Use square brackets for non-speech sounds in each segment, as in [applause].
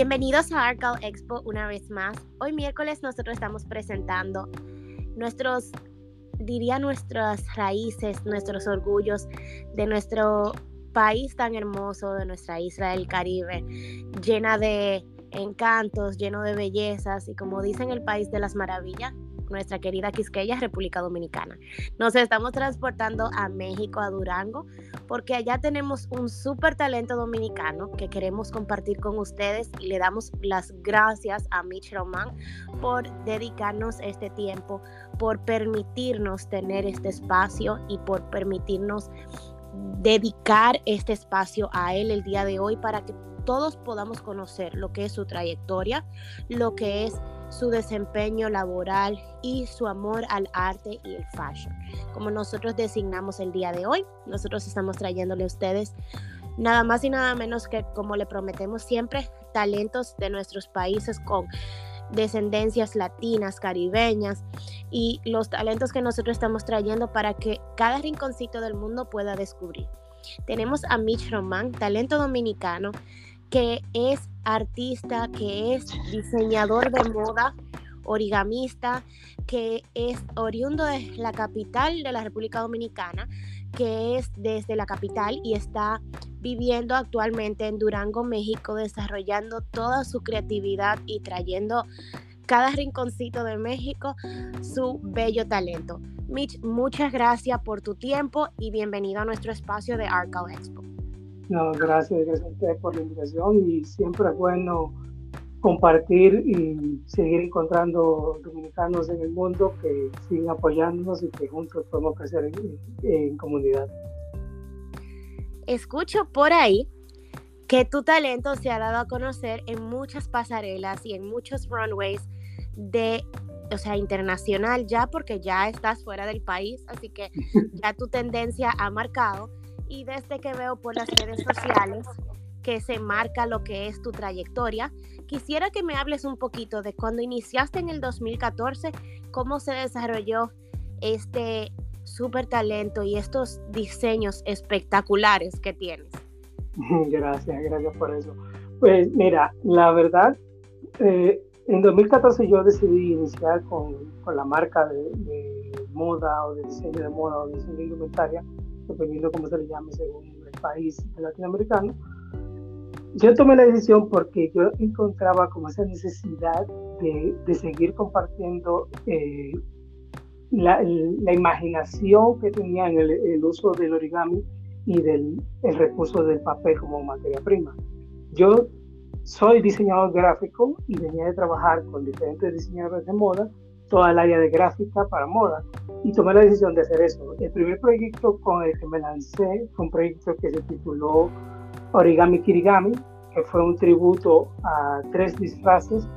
Bienvenidos a Arcal Expo una vez más. Hoy miércoles nosotros estamos presentando nuestros, diría nuestras raíces, nuestros orgullos de nuestro país tan hermoso, de nuestra isla del Caribe, llena de encantos, lleno de bellezas y como dicen el país de las maravillas, nuestra querida Quisqueya, República Dominicana. Nos estamos transportando a México, a Durango, porque allá tenemos un súper talento dominicano que queremos compartir con ustedes y le damos las gracias a Mitch Román por dedicarnos este tiempo, por permitirnos tener este espacio y por permitirnos dedicar este espacio a él el día de hoy para que todos podamos conocer lo que es su trayectoria, lo que es su desempeño laboral y su amor al arte y el fashion. Como nosotros designamos el día de hoy, nosotros estamos trayéndole a ustedes nada más y nada menos que, como le prometemos siempre, talentos de nuestros países con descendencias latinas, caribeñas y los talentos que nosotros estamos trayendo para que cada rinconcito del mundo pueda descubrir. Tenemos a Mitch Román, talento dominicano, que es artista, que es diseñador de moda, origamista, que es oriundo de la capital de la República Dominicana, que es desde la capital y está viviendo actualmente en Durango, México, desarrollando toda su creatividad y trayendo cada rinconcito de México su bello talento. Mitch, muchas gracias por tu tiempo y bienvenido a nuestro espacio de Arcal Expo. No, gracias, gracias a ustedes por la invitación y siempre es bueno compartir y seguir encontrando dominicanos en el mundo que siguen apoyándonos y que juntos podemos crecer en, comunidad. Escucho por ahí que tu talento se ha dado a conocer en muchas pasarelas y en muchos runways de, o sea, internacional ya porque ya estás fuera del país, así que [laughs] ya tu tendencia ha marcado y desde que veo por las redes sociales que se marca lo que es tu trayectoria, quisiera que me hables un poquito de cuando iniciaste en el 2014, cómo se desarrolló este súper talento y estos diseños espectaculares que tienes. [laughs] Gracias, gracias por eso. Pues mira, la verdad, eh, en 2014 yo decidí iniciar con, con la marca de, de, moda o de diseño de moda o de diseño de indumentaria dependiendo cómo se le llame según el país latinoamericano. Yo tomé la decisión porque yo encontraba como esa necesidad de, de seguir compartiendo eh, la, la, imaginación que tenía en el, el, uso del origami y del el recurso del papel como materia prima. Yo soy diseñador gráfico y venía de trabajar con diferentes diseñadores de moda toda el área de gráfica para moda y tomé la decisión de hacer eso. El primer proyecto con el que me lancé fue un proyecto que se tituló Origami Kirigami, que fue un tributo a tres disfraces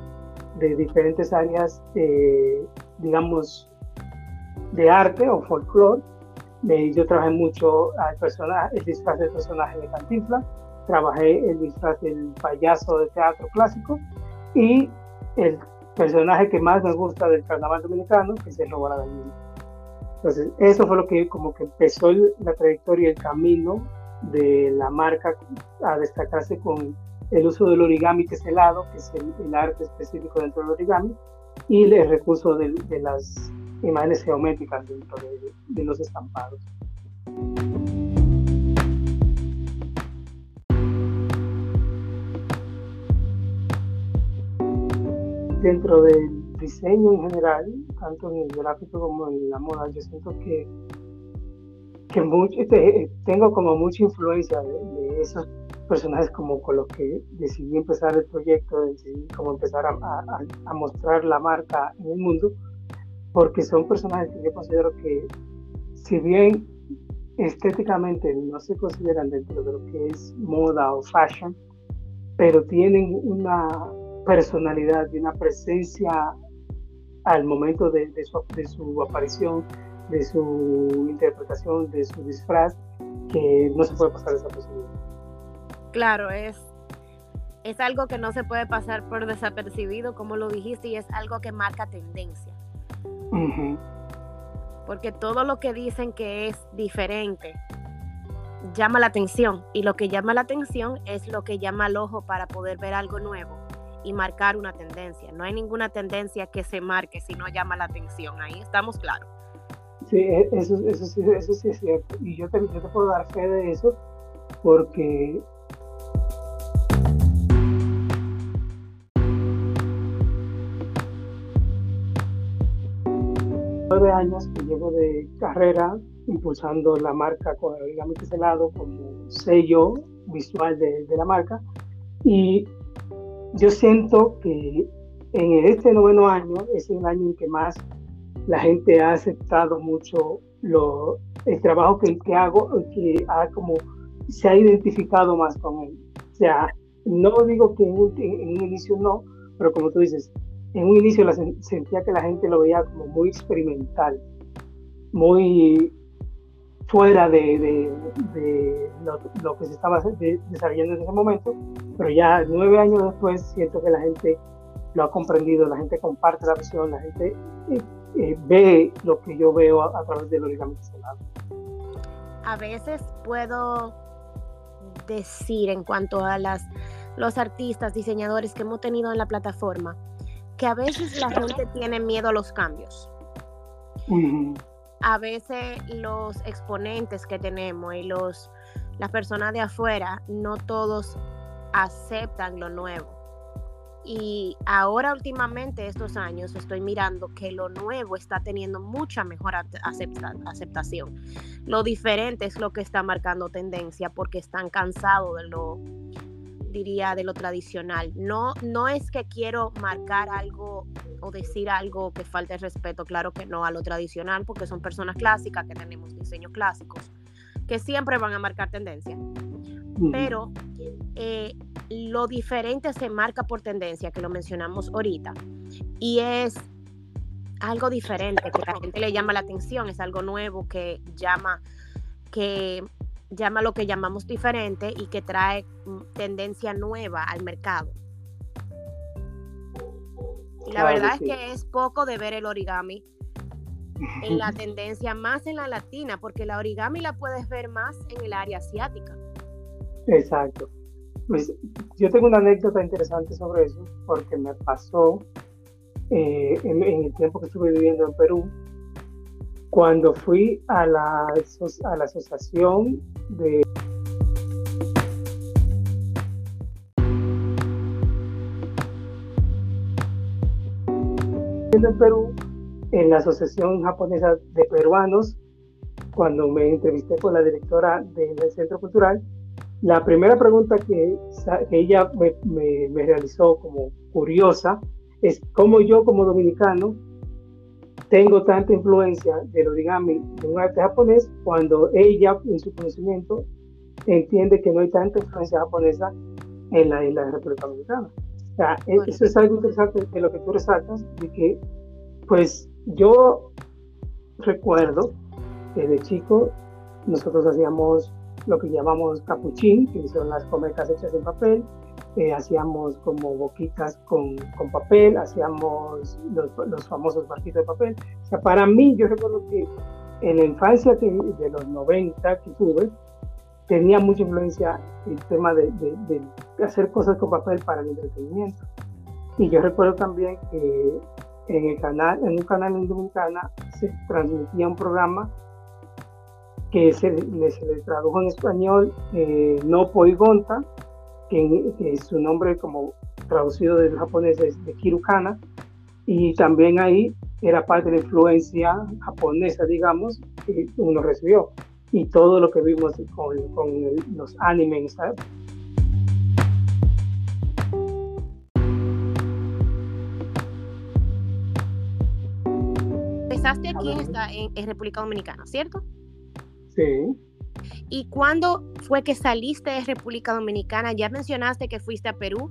de diferentes áreas, digamos, de arte o folclore. yo trabajé mucho al personaje, el disfraz del personaje de Cantinflas, trabajé el disfraz del payaso de teatro clásico y el personaje que más me gusta del carnaval dominicano, que es el Robo a la Gallina. Entonces, eso fue lo que como que empezó la trayectoria, el camino de la marca a destacarse con el uso del origami teselado, que es el, arte específico dentro del origami, y el recurso de, de las imágenes geométricas dentro de, de los estampados. Dentro del diseño en general, tanto en el gráfico como en la moda, yo siento que, que mucho, tengo como mucha influencia de, esos personajes como con los que decidí empezar el proyecto, decidí como empezar a, a, mostrar la marca en el mundo, porque son personajes que yo considero que si bien estéticamente no se consideran dentro de lo que es moda o fashion, pero tienen una, personalidad y una presencia al momento de, su, de, su, aparición, de su interpretación, de su disfraz, que no se puede pasar desapercibido. Claro, es, es algo que no se puede pasar por desapercibido, como lo dijiste, y es algo que marca tendencia. Porque todo lo que dicen que es diferente llama la atención, y lo que llama la atención es lo que llama al ojo para poder ver algo nuevo y marcar una tendencia. No hay ninguna tendencia que se marque si no llama la atención. Ahí estamos claros. Sí, e, eso, eso, eso, sí es cierto. Y yo te, yo te puedo dar fe de eso porque nueve años que llevo de carrera impulsando la marca con el origami lado como sello visual de, de, la marca y yo siento que en este noveno año es el año en que más la gente ha aceptado mucho lo, el trabajo que, que hago, que ha como se ha identificado más con él. O sea, no digo que en un, inicio no, pero como tú dices, en un inicio la, sentía que la gente lo veía como muy experimental, muy fuera de, de, lo, que se estaba desarrollando en ese momento, pero ya nueve años después siento que la gente lo ha comprendido, la gente comparte la visión, la gente eh, eh, ve lo que yo veo a, través del origami A veces puedo decir en cuanto a las, los artistas, diseñadores que hemos tenido en la plataforma, que a veces la gente tiene miedo a los cambios. A veces los exponentes que tenemos y los, las personas de afuera, no todos aceptan lo nuevo. Y ahora últimamente, estos años, estoy mirando que lo nuevo está teniendo mucha mejor aceptación. Lo diferente es lo que está marcando tendencia porque están cansados de lo, diría, de lo tradicional. No, no es que quiero marcar algo o decir algo que falte respeto, claro que no, a lo tradicional, porque son personas clásicas que tenemos diseños clásicos, que siempre van a marcar tendencia. Pero eh, lo diferente se marca por tendencia, que lo mencionamos ahorita, y es algo diferente, que a la gente le llama la atención, es algo nuevo que llama, que llama lo que llamamos diferente y que trae mm, tendencia nueva al mercado. Y la verdad es que es poco de ver el origami en la [laughs] tendencia, más en la latina, porque la origami la puedes ver más en el área asiática. Exacto. Pues yo tengo una anécdota interesante sobre eso, porque me pasó eh, en, el tiempo que estuve viviendo en Perú, cuando fui a la, a la asociación de... en Perú, en la Asociación Japonesa de Peruanos, cuando me entrevisté con la directora del Centro Cultural, la primera pregunta que, ella me, realizó como curiosa es cómo yo como dominicano tengo tanta influencia del origami de un arte japonés cuando ella en su conocimiento entiende que no hay tanta influencia japonesa en la, isla de República Dominicana. O sea, e, eso es algo interesante de lo que tú resaltas, de que pues yo recuerdo que de chico nosotros hacíamos lo que llamamos capuchín, que son las comecas hechas en papel. Eh, hacíamos como boquitas con, con papel, hacíamos los, los, famosos barquitos de papel. O sea, para mí, yo recuerdo que en la infancia que, de los 90 que tuve, tenía mucha influencia el tema de, de, hacer cosas con papel para el entretenimiento. Y yo recuerdo también que en, el canal, en un canal en Dominicana se transmitía un programa que se, le, tradujo en español eh, No Poigonta, que, que, su nombre como traducido del japonés es de Kirukana, y también ahí era parte de la influencia japonesa, digamos, que uno recibió. Y todo lo que vimos con, con los animes. Empezaste aquí en, en República Dominicana, ¿cierto? Sí. ¿Y cuándo fue que saliste de República Dominicana? Ya mencionaste que fuiste a Perú.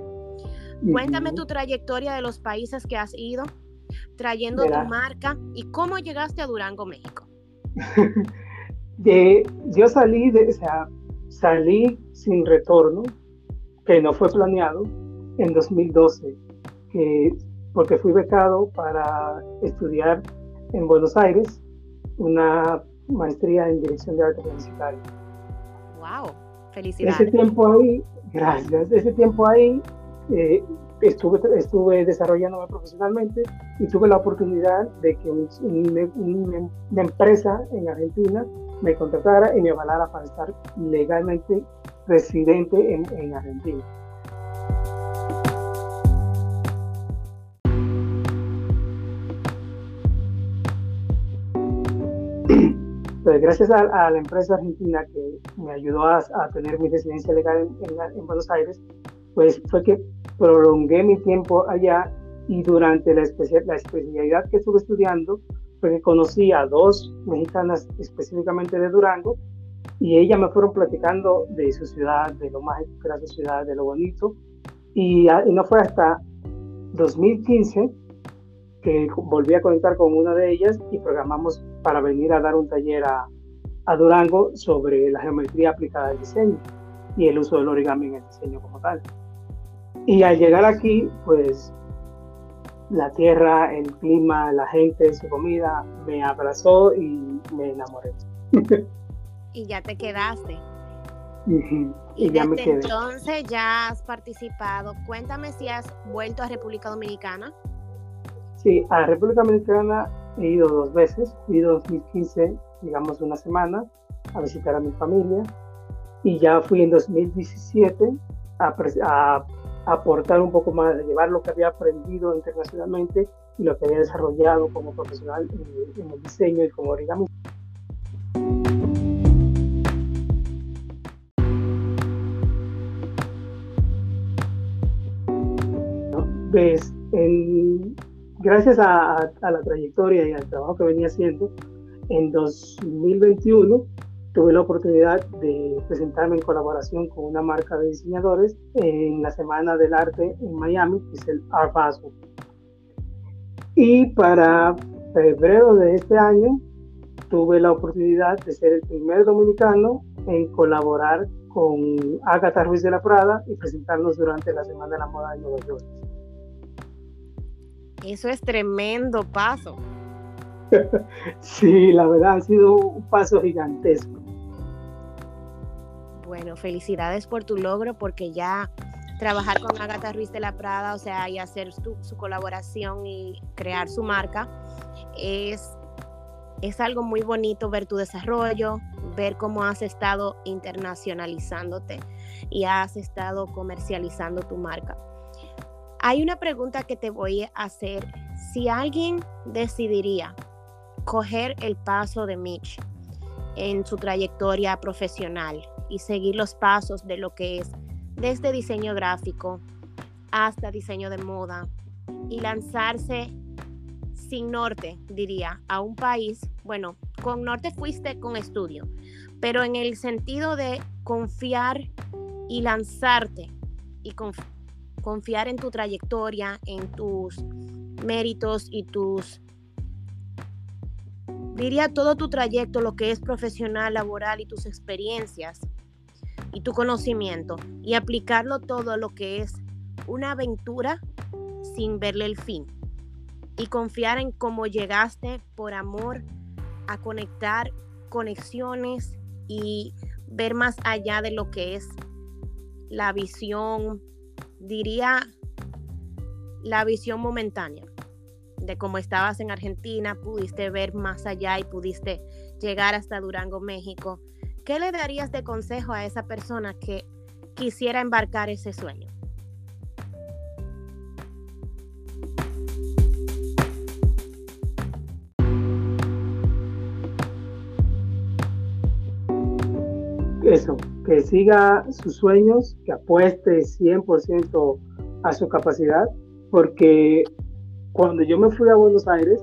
Cuéntame tu trayectoria de los países que has ido, trayendo tu marca y cómo llegaste a Durango, México. [laughs] yo salí, de, o sea, salí sin retorno, que no fue planeado, en 2012, porque fui becado para estudiar en Buenos Aires una maestría en dirección de arte publicitario. ¡Wow! Felicidades. Ese tiempo ahí, gracias, ese tiempo ahí, eh, estuve, estuve desarrollándome profesionalmente y tuve la oportunidad de que una empresa en Argentina me contratara y me avalara para estar legalmente residente en, en Argentina. Pues gracias a, la empresa argentina que me ayudó a, tener mi residencia legal en, Buenos Aires, pues fue que prolongué mi tiempo allá y durante la, la especialidad que estuve estudiando, fue que conocí a dos mexicanas específicamente de Durango y ellas me fueron platicando de su ciudad, de lo mágico que era su ciudad, de lo bonito. Y, y no fue hasta 2015 que volví a conectar con una de ellas y programamos para venir a dar un taller a, a Durango sobre la geometría aplicada al diseño y el uso del origami en el diseño como tal. Y al llegar aquí, pues la tierra, el clima, la gente, su comida, me abrazó y me enamoré. [laughs] y ya te quedaste. Y, ya desde entonces ya has participado. Cuéntame si has vuelto a República Dominicana. Sí, a República Dominicana he ido dos veces. He ido en 2015, digamos, una semana a visitar a mi familia. Y ya fui en 2017 a, aportar un poco más, a llevar lo que había aprendido internacionalmente y lo que había desarrollado como profesional en, el diseño y como origami. Ves, en, gracias a, la trayectoria y al trabajo que venía haciendo, en 2021 tuve la oportunidad de presentarme en colaboración con una marca de diseñadores en la Semana del Arte en Miami, que es el Art Basel. Y para febrero de este año tuve la oportunidad de ser el primer dominicano en colaborar con Agatha Ruiz de la Prada y presentarnos durante la Semana de la Moda en Nueva York. Eso es tremendo paso. sí, la verdad ha sido un paso gigantesco. Bueno, felicidades por tu logro porque ya trabajar con Agatha Ruiz de la Prada, o sea, y hacer su colaboración y crear su marca, es, es algo muy bonito ver tu desarrollo, ver cómo has estado internacionalizándote y has estado comercializando tu marca. Hay una pregunta que te voy a hacer. Si alguien decidiría coger el paso de Mitch en su trayectoria profesional y seguir los pasos de lo que es desde diseño gráfico hasta diseño de moda y lanzarse sin norte, diría, a un país, bueno, con norte fuiste con estudio, pero en el sentido de confiar y lanzarte y confiar confiar en tu trayectoria, en tus méritos y tus, diría todo tu trayecto, lo que es profesional, laboral y tus experiencias y tu conocimiento y aplicarlo todo a lo que es una aventura sin verle el fin y confiar en cómo llegaste por amor a conectar conexiones y ver más allá de lo que es la visión diría la visión momentánea de cómo estabas en Argentina, pudiste ver más allá y pudiste llegar hasta Durango, México. ¿Qué le darías de consejo a esa persona que quisiera embarcar ese sueño? Eso, que siga sus sueños, que apueste 100% a su capacidad, porque cuando yo me fui a Buenos Aires,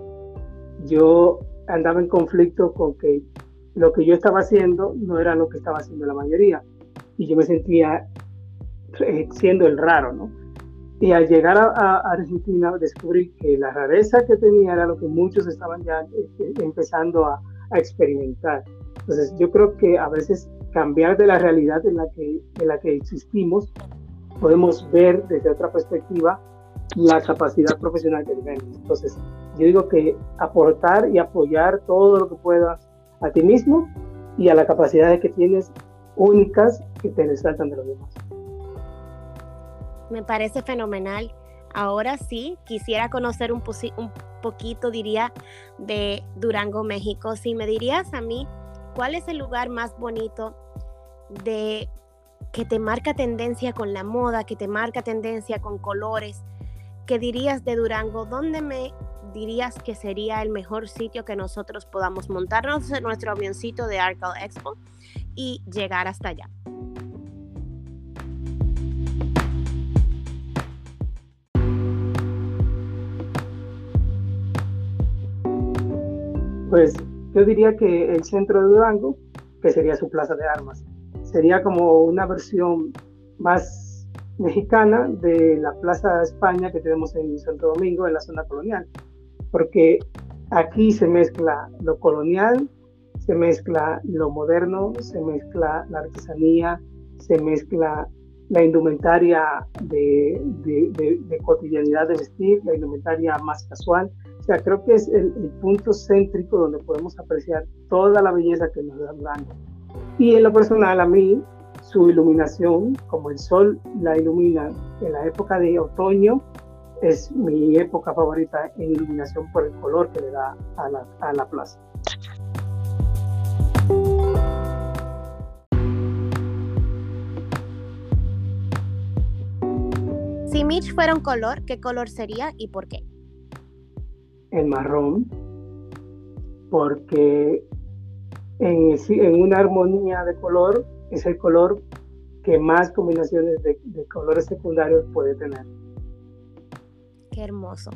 yo andaba en conflicto con que lo que yo estaba haciendo no era lo que estaba haciendo la mayoría, y yo me sentía eh, siendo el raro, ¿no? Y al llegar a, Argentina descubrí que la rareza que tenía era lo que muchos estaban ya eh, empezando a, a experimentar. Entonces yo creo que a veces cambiar de la realidad en la que, en la que existimos, podemos ver desde otra perspectiva la capacidad profesional que tenemos. Entonces, yo digo que aportar y apoyar todo lo que puedas a ti mismo y a la capacidad que tienes únicas que te resaltan de los demás. Me parece fenomenal. Ahora sí, quisiera conocer un, un poquito, diría, de Durango, México. Si me dirías a mí, ¿cuál es el lugar más bonito de que te marca tendencia con la moda, que te marca tendencia con colores? ¿Qué dirías de Durango? ¿Dónde me dirías que sería el mejor sitio que nosotros podamos montarnos en nuestro avioncito de Arcal Expo y llegar hasta allá? Pues yo diría que el centro de Durango, que sería su plaza de armas, sería como una versión más mexicana de la Plaza de España que tenemos en Santo Domingo, en la zona colonial, porque aquí se mezcla lo colonial, se mezcla lo moderno, se mezcla la artesanía, se mezcla la indumentaria de, de, de cotidianidad de vestir, la indumentaria más casual, creo que es el, punto céntrico donde podemos apreciar toda la belleza que nos da Durango. Y en lo personal, a mí, su iluminación, como el sol la ilumina en la época de otoño, es mi época favorita en iluminación por el color que le da a la plaza. Si Mitch fuera un color, ¿qué color sería y por qué? El marrón, porque en, una armonía de color es el color que más combinaciones de, colores secundarios puede tener. Qué hermoso.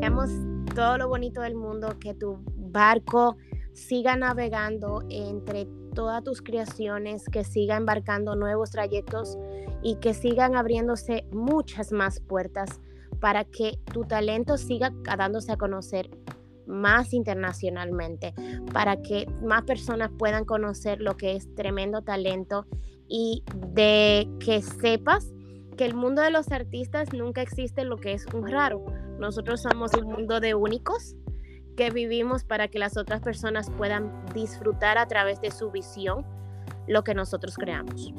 Veamos todo lo bonito del mundo, que tu barco siga navegando entre todas tus creaciones, que siga embarcando nuevos trayectos y que sigan abriéndose muchas más puertas para que tu talento siga dándose a conocer más internacionalmente, para que más personas puedan conocer lo que es tremendo talento y de que sepas que el mundo de los artistas nunca existe lo que es un raro. Nosotros somos un mundo de únicos que vivimos para que las otras personas puedan disfrutar a través de su visión lo que nosotros creamos.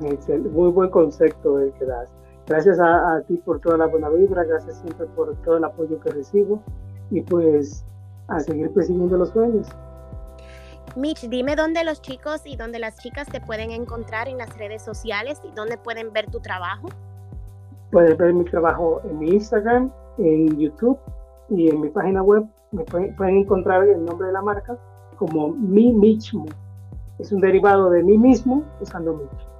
Muy buen concepto el que das. Gracias a, ti por toda la buena vibra, gracias siempre por todo el apoyo que recibo y pues a seguir persiguiendo los sueños. Mitch, dime dónde los chicos y dónde las chicas te pueden encontrar en las redes sociales y dónde pueden ver tu trabajo. Pueden ver mi trabajo en mi Instagram, en YouTube y en mi página web me pueden, encontrar el nombre de la marca como Mi mismo. Es un derivado de mí mismo usando Mitch.